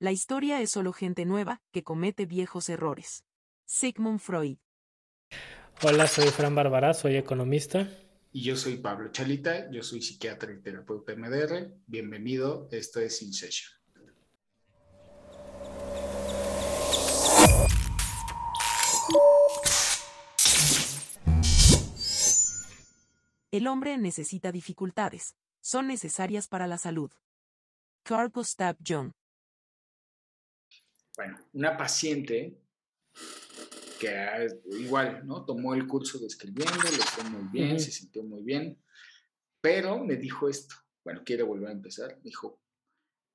La historia es solo gente nueva que comete viejos errores. Sigmund Freud. Hola, soy Fran Bárbara, soy economista. Y yo soy Pablo Chalita, yo soy psiquiatra y terapeuta MDR. Bienvenido, esto es In Session. El hombre necesita dificultades. Son necesarias para la salud. Carl Gustav Jung. Bueno, una paciente que igual, ¿no? Tomó el curso de escribiendo, lo fue muy bien, se sintió muy bien, pero me dijo esto, bueno, quiere volver a empezar, dijo,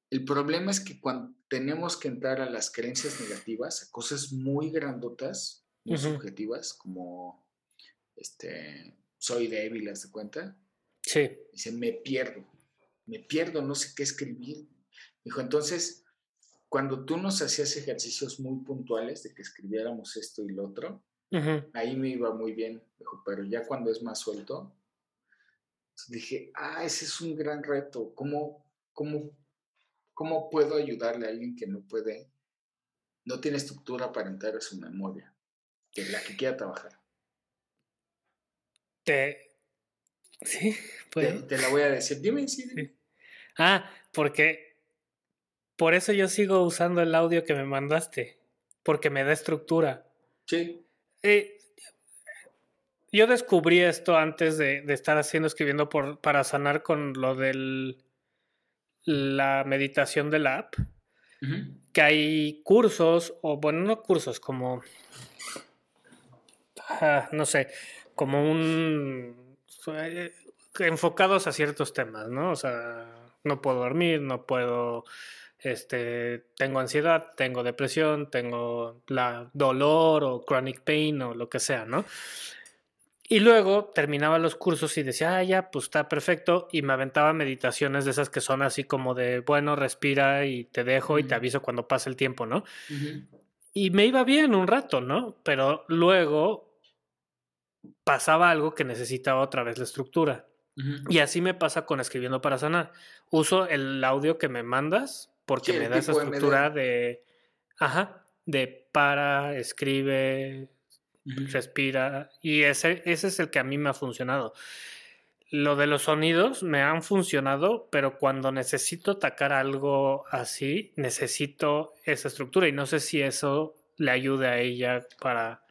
el problema es que cuando tenemos que entrar a las creencias negativas, a cosas muy grandotas, muy subjetivas, como, este, soy débil, ¿haz de cuenta? Sí. Dice, me pierdo, me pierdo, no sé qué escribir. Dijo, entonces, cuando tú nos hacías ejercicios muy puntuales de que escribiéramos esto y lo otro, ahí me iba muy bien. Pero ya cuando es más suelto, dije, ah, ese es un gran reto. ¿Cómo, cómo, ¿Cómo puedo ayudarle a alguien que no puede, no tiene estructura para entrar a su memoria, que es la que quiera trabajar? Te. Sí, pues. Te, la voy a decir. Dime, sí, Ah, porque. Por eso yo sigo usando el audio que me mandaste. Porque me da estructura. Sí. Eh, yo descubrí esto antes de, estar haciendo, escribiendo por, para sanar con lo de la meditación de la app. Que hay cursos, o bueno, no cursos, como. Ah, no sé como un... Eh, enfocados a ciertos temas, ¿no? O sea, no puedo dormir, no puedo, este, tengo ansiedad, tengo depresión, tengo la dolor o chronic pain o lo que sea, ¿no? Y luego terminaba los cursos y decía, ah, ya, pues está perfecto. Y me aventaba meditaciones de esas que son así como de, bueno, respira y te dejo y te aviso cuando pase el tiempo, ¿no? Y me iba bien un rato, ¿no? Pero luego pasaba algo que necesitaba otra vez la estructura. Y así me pasa con escribiendo para sanar. Uso el audio que me mandas porque me da esa estructura de, ajá, de para, escribe, respira. Y ese, ese es el que a mí me ha funcionado. Lo de los sonidos me han funcionado, pero cuando necesito atacar algo así, necesito esa estructura y no sé si eso le ayude a ella para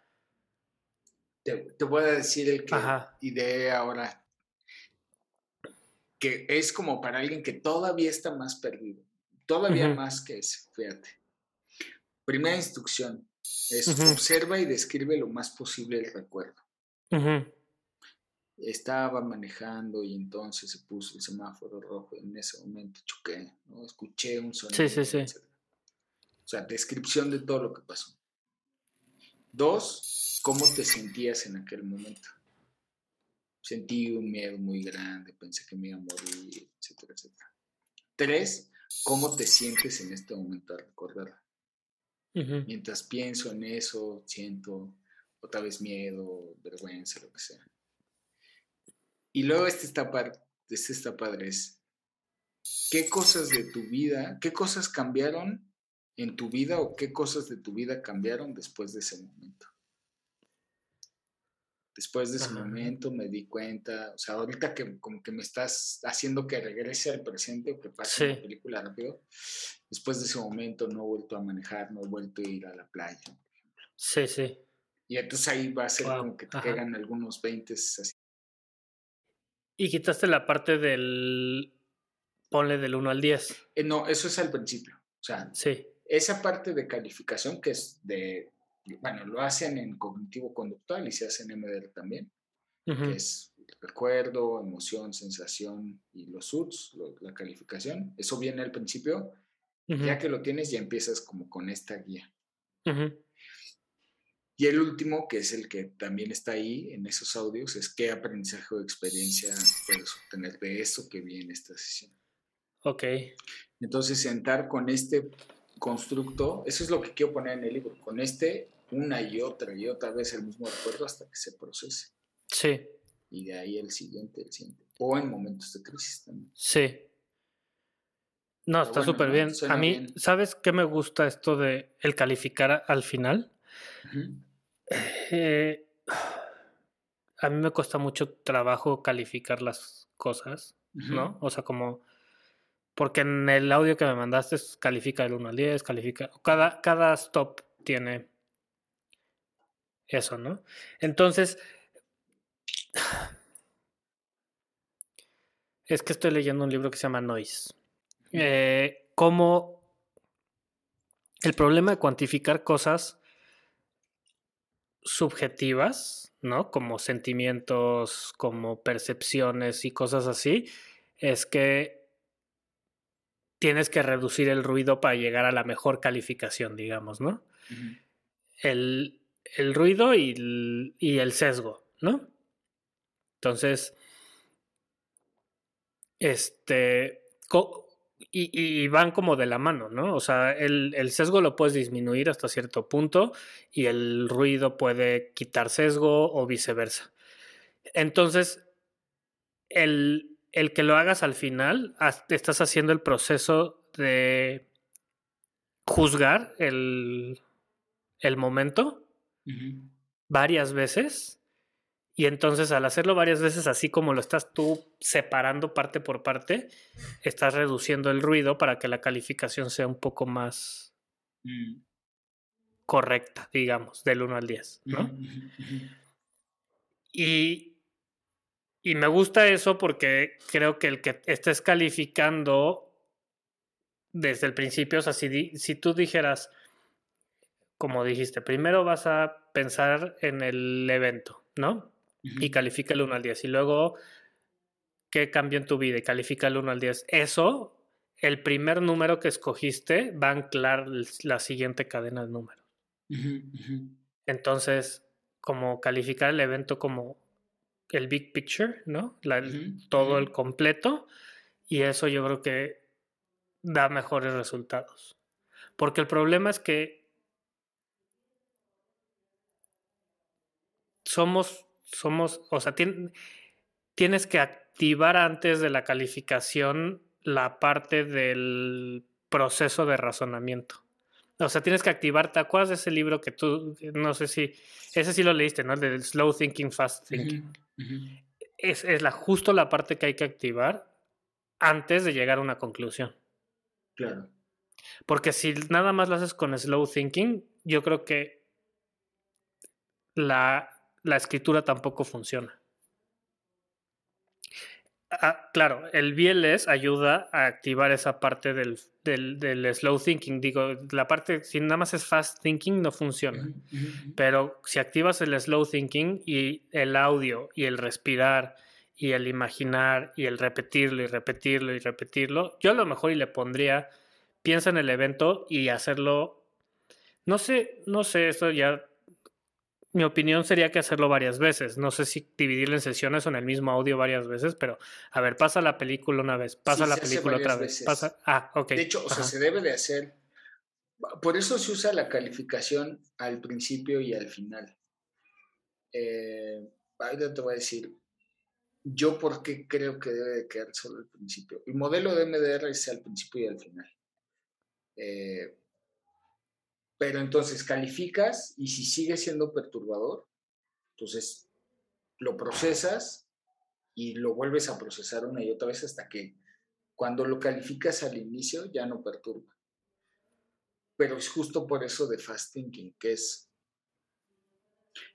te, voy a decir el que idea ahora, que es como para alguien que todavía está más perdido, todavía más que ese, fíjate. Primera instrucción es observa y describe lo más posible el recuerdo. Estaba manejando y entonces se puso el semáforo rojo. En ese momento choqué, ¿no? escuché un sonido. Sí, sí, sí. O sea, descripción de todo lo que pasó. Dos, ¿Cómo te sentías en aquel momento? Sentí un miedo muy grande, pensé que me iba a morir, etcétera, etcétera. Tres, ¿cómo te sientes en este momento al recordar? Mientras pienso en eso, siento otra vez miedo, vergüenza, lo que sea. Y luego este está, este está padre, es, ¿qué cosas de tu vida, qué cosas cambiaron en tu vida o qué cosas de tu vida cambiaron después de ese momento? Después de ese momento me di cuenta, o sea, ahorita que como que me estás haciendo que regrese al presente o que pase la película rápido, después de ese momento no he vuelto a manejar, no he vuelto a ir a la playa. Sí, sí. Y entonces ahí va a ser como que te quedan algunos 20 así. Y quitaste la parte del, ponle del 1 al 10. Eh, no, eso es al principio. O sea, sí. esa parte de calificación que es de bueno, lo hacen en cognitivo conductual y se hace en MDR también, que es recuerdo, emoción, sensación y los SUTs, la calificación. Eso viene al principio. Ya que lo tienes, ya empiezas como con esta guía. Y el último, que es el que también está ahí en esos audios, es qué aprendizaje o experiencia puedes obtener de eso que vi en esta sesión. Ok. Entonces, sentar con este constructo, eso es lo que quiero poner en el libro, con este una y otra y otra vez el mismo recuerdo hasta que se procese. Sí. Y de ahí el siguiente, el siguiente. O en momentos de crisis también. Sí. No, está súper bien. A mí, ¿sabes qué me gusta esto de el calificar al final? Eh, a mí me cuesta mucho trabajo calificar las cosas, ¿no? O sea, como... Porque en el audio que me mandaste califica el 1 al 10, califica... Cada, cada stop tiene eso, ¿no? Entonces... Es que estoy leyendo un libro que se llama Noise. Eh, cómo el problema de cuantificar cosas subjetivas, ¿no? Como sentimientos, como percepciones y cosas así, es que tienes que reducir el ruido para llegar a la mejor calificación, digamos, ¿no? el, el, ruido y el, y el sesgo, ¿no? Entonces, este, y, van como de la mano, ¿no? O sea, el, sesgo lo puedes disminuir hasta cierto punto y el ruido puede quitar sesgo o viceversa. Entonces, el, el que lo hagas al final, estás haciendo el proceso de juzgar el, el momento varias veces y entonces al hacerlo varias veces así como lo estás tú separando parte por parte, estás reduciendo el ruido para que la calificación sea un poco más mm. correcta, digamos, del 1 al 10, ¿no? y, y me gusta eso porque creo que el que estés calificando desde el principio, o sea, si, si tú dijeras, como dijiste, primero vas a pensar en el evento, ¿no? y califica el 1 al 10. Y luego, ¿qué cambió en tu vida? Y califica el 1 al 10. Eso, el primer número que escogiste va a anclar la siguiente cadena de números. Entonces, como calificar el evento como el big picture, ¿no? todo el completo. Y eso yo creo que da mejores resultados. Porque el problema es que somos somos, o sea, tienes que activar antes de la calificación la parte del proceso de razonamiento. O sea, tienes que activar, ¿te acuerdas de ese libro que tú, no sé si, ese sí lo leíste, ¿no? El del Slow Thinking, Fast Thinking. Es, es la, justo la parte que hay que activar antes de llegar a una conclusión. Claro. Porque si nada más lo haces con Slow Thinking, yo creo que la la escritura tampoco funciona. Ah, claro, el BLS ayuda a activar esa parte del, del, slow thinking. Digo, la parte, si nada más es fast thinking, no funciona. Pero si activas el slow thinking y el audio y el respirar y el imaginar y el repetirlo y repetirlo y repetirlo, yo a lo mejor y le pondría, piensa en el evento y hacerlo, no sé, no sé, eso ya mi opinión sería que hacerlo varias veces. No sé si dividirlo en sesiones o en el mismo audio varias veces, pero a ver, pasa la película una vez, pasa la película otra vez. Pasa... Ah, ok. De hecho, o sea, se debe de hacer. Por eso se usa la calificación al principio y al final. Eh, ahorita te voy a decir, yo por qué creo que debe de quedar solo al principio. El modelo de MDR es al principio y al final. Eh, pero entonces calificas y si sigue siendo perturbador, entonces lo procesas y lo vuelves a procesar una y otra vez hasta que cuando lo calificas al inicio ya no perturba. Pero es justo por eso de fast thinking, que es,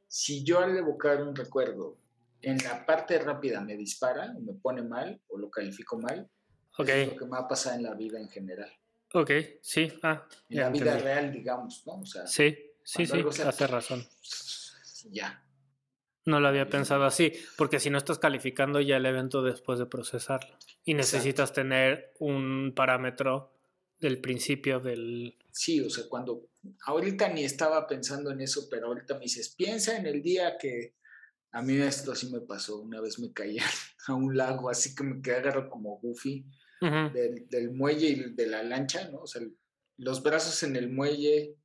si yo al evocar un recuerdo en la parte rápida me dispara me pone mal o lo califico mal, es lo que me va a pasar en la vida en general. Ok, sí. Ah, en la vida real, digamos, ¿no? O sea, sí, sí, sí, hace razón. Ya. No lo había pensado así, porque si no estás calificando ya el evento después de procesarlo. Y necesitas tener un parámetro del principio del... Sí, o sea, cuando... Ahorita ni estaba pensando en eso, pero ahorita me dices, piensa en el día que... A mí esto así me pasó. Una vez me caí a un lago, así que me quedé agarrado como Goofy del, muelle y de la lancha, ¿no? O sea, los brazos en el muelle,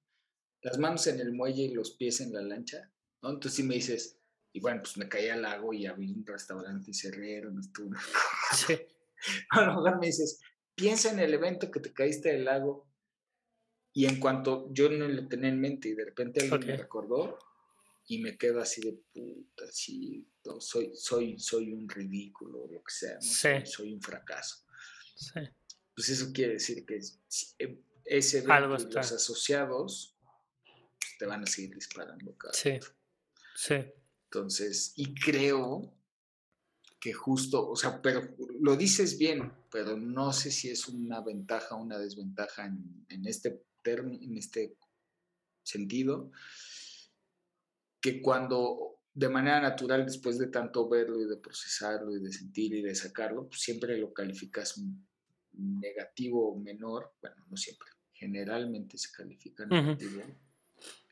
las manos en el muelle y los pies en la lancha, ¿no? Entonces si me dices, y bueno, pues me caí al lago y abrí un restaurante y cerraron, estuvo. Sí. A lo mejor me dices, piensa en el evento que te caíste del lago y en cuanto yo no lo tenía en mente y de repente alguien me recordó y me quedo así de puta, así, soy, soy, soy un ridículo, lo que sea, soy, un fracaso. Pues eso quiere decir que eh, ese evento y los asociados te van a seguir disparando cada Sí, sí. Entonces, y creo que justo, o sea, pero lo dices bien, pero no sé si es una ventaja o una desventaja en, en este en este sentido, que cuando de manera natural, después de tanto verlo y de procesarlo y de sentir y de sacarlo, pues siempre lo calificas negativo o menor, bueno, no siempre, generalmente se califica negativo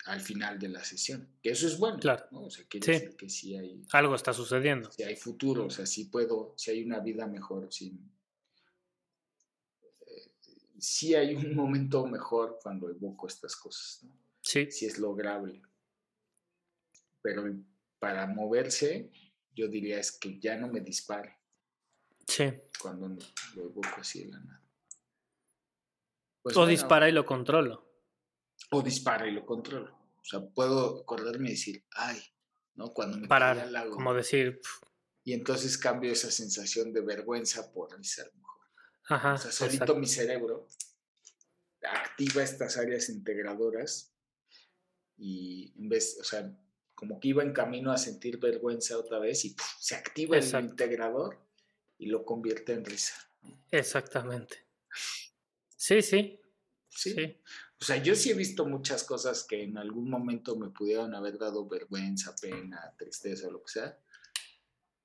al final de la sesión, que eso es bueno, claro. ¿no? O sea, quiere decir que sí hay... Algo está sucediendo. Si hay futuro, o sea, si puedo, si hay una vida mejor, sin... Eh, sí hay un momento mejor cuando evoco estas cosas, ¿no? Sí. Si es lograble. Pero para moverse, yo diría es que ya no me dispare. Sí. Cuando lo evoco así de la nada. Pues o dispara y lo controlo o dispara y lo controlo. O sea, puedo acordarme y decir, ay, ¿no? Cuando me Parar, al lago. como decir... Y entonces cambio esa sensación de vergüenza por ser mejor. Ajá, o sea, solito mi cerebro activa estas áreas integradoras y en vez, o sea, como que iba en camino a sentir vergüenza otra vez y se activa el integrador y lo convierte en risa. Exactamente. Sí, sí. Sí. sí. O sea, yo sí he visto muchas cosas que en algún momento me pudieron haber dado vergüenza, pena, tristeza o lo que sea,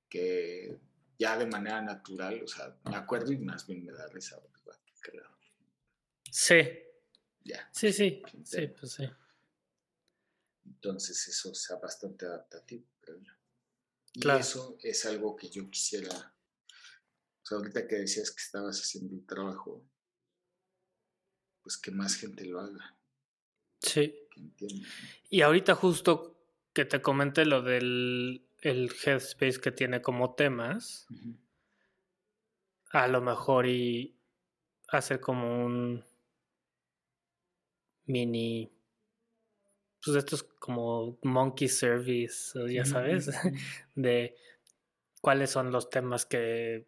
que ya de manera natural, o sea, me acuerdo y más bien me da risa, creo. Sí. Ya. Sí, sí. Sí, pues sí. Entonces eso sea bastante adaptativo, creo yo. Y eso es algo que yo quisiera. O sea, ahorita que decías que estabas haciendo un trabajo pues que más gente lo haga. Sí. Y ahorita justo que te comenté lo del el headspace que tiene como temas, a lo mejor y hacer como un mini, pues esto es como monkey service, ya sabes, de cuáles son los temas que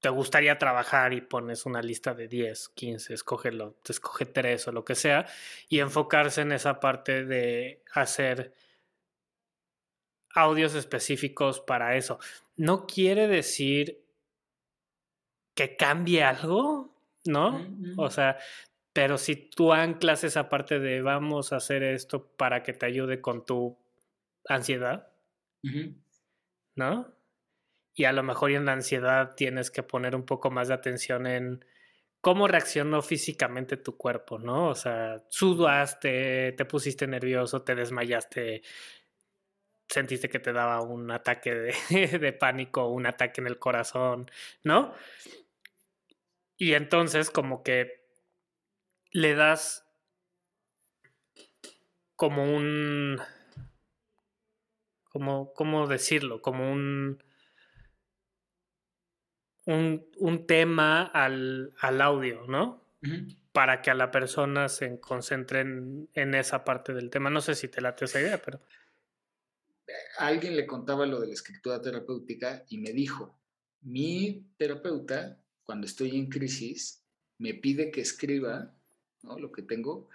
te gustaría trabajar y pones una lista de 10, 15, escógelo, te escoge 3 o lo que sea, y enfocarse en esa parte de hacer audios específicos para eso. No quiere decir que cambie algo, ¿no? O sea, pero si tú anclas esa parte de vamos a hacer esto para que te ayude con tu ansiedad, ¿no? Y a lo mejor en la ansiedad tienes que poner un poco más de atención en cómo reaccionó físicamente tu cuerpo, ¿no? O sea, sudaste, te pusiste nervioso, te desmayaste, sentiste que te daba un ataque de, de pánico, un ataque en el corazón, ¿no? Y entonces como que le das como un... Como, ¿Cómo decirlo? Como un un, tema al, audio, ¿no? Para que a la persona se concentre en, esa parte del tema. No sé si te late esa idea, pero... alguien le contaba lo de la escritura terapéutica y me dijo, mi terapeuta, cuando estoy en crisis, me pide que escriba ¿no? lo que tengo,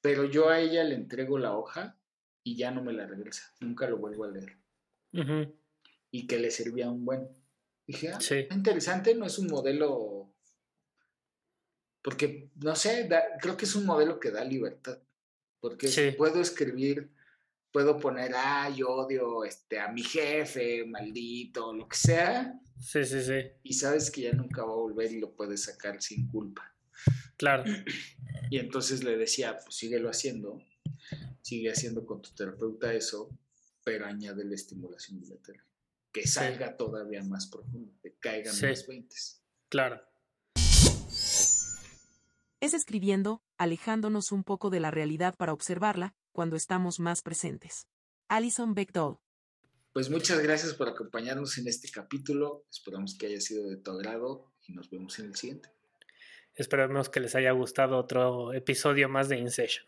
pero yo a ella le entrego la hoja y ya no me la regresa, nunca lo vuelvo a leer. Y que le servía un buen. Dije, ah, interesante, no es un modelo, porque, no sé, creo que es un modelo que da libertad, porque puedo escribir, puedo poner, ah, yo odio este, a mi jefe, maldito, lo que sea. Sí, sí, sí. Y sabes que ya nunca va a volver y lo puedes sacar sin culpa. Claro. Y entonces le decía, pues síguelo haciendo, sigue haciendo con tu terapeuta eso, pero añade la estimulación bilateral que salga todavía más profundo, que caigan más 20. Claro. Es escribiendo, alejándonos un poco de la realidad para observarla, cuando estamos más presentes. Alison Beckdoll. Pues muchas gracias por acompañarnos en este capítulo. Esperamos que haya sido de tu agrado y nos vemos en el siguiente. Esperemos que les haya gustado otro episodio más de InSession.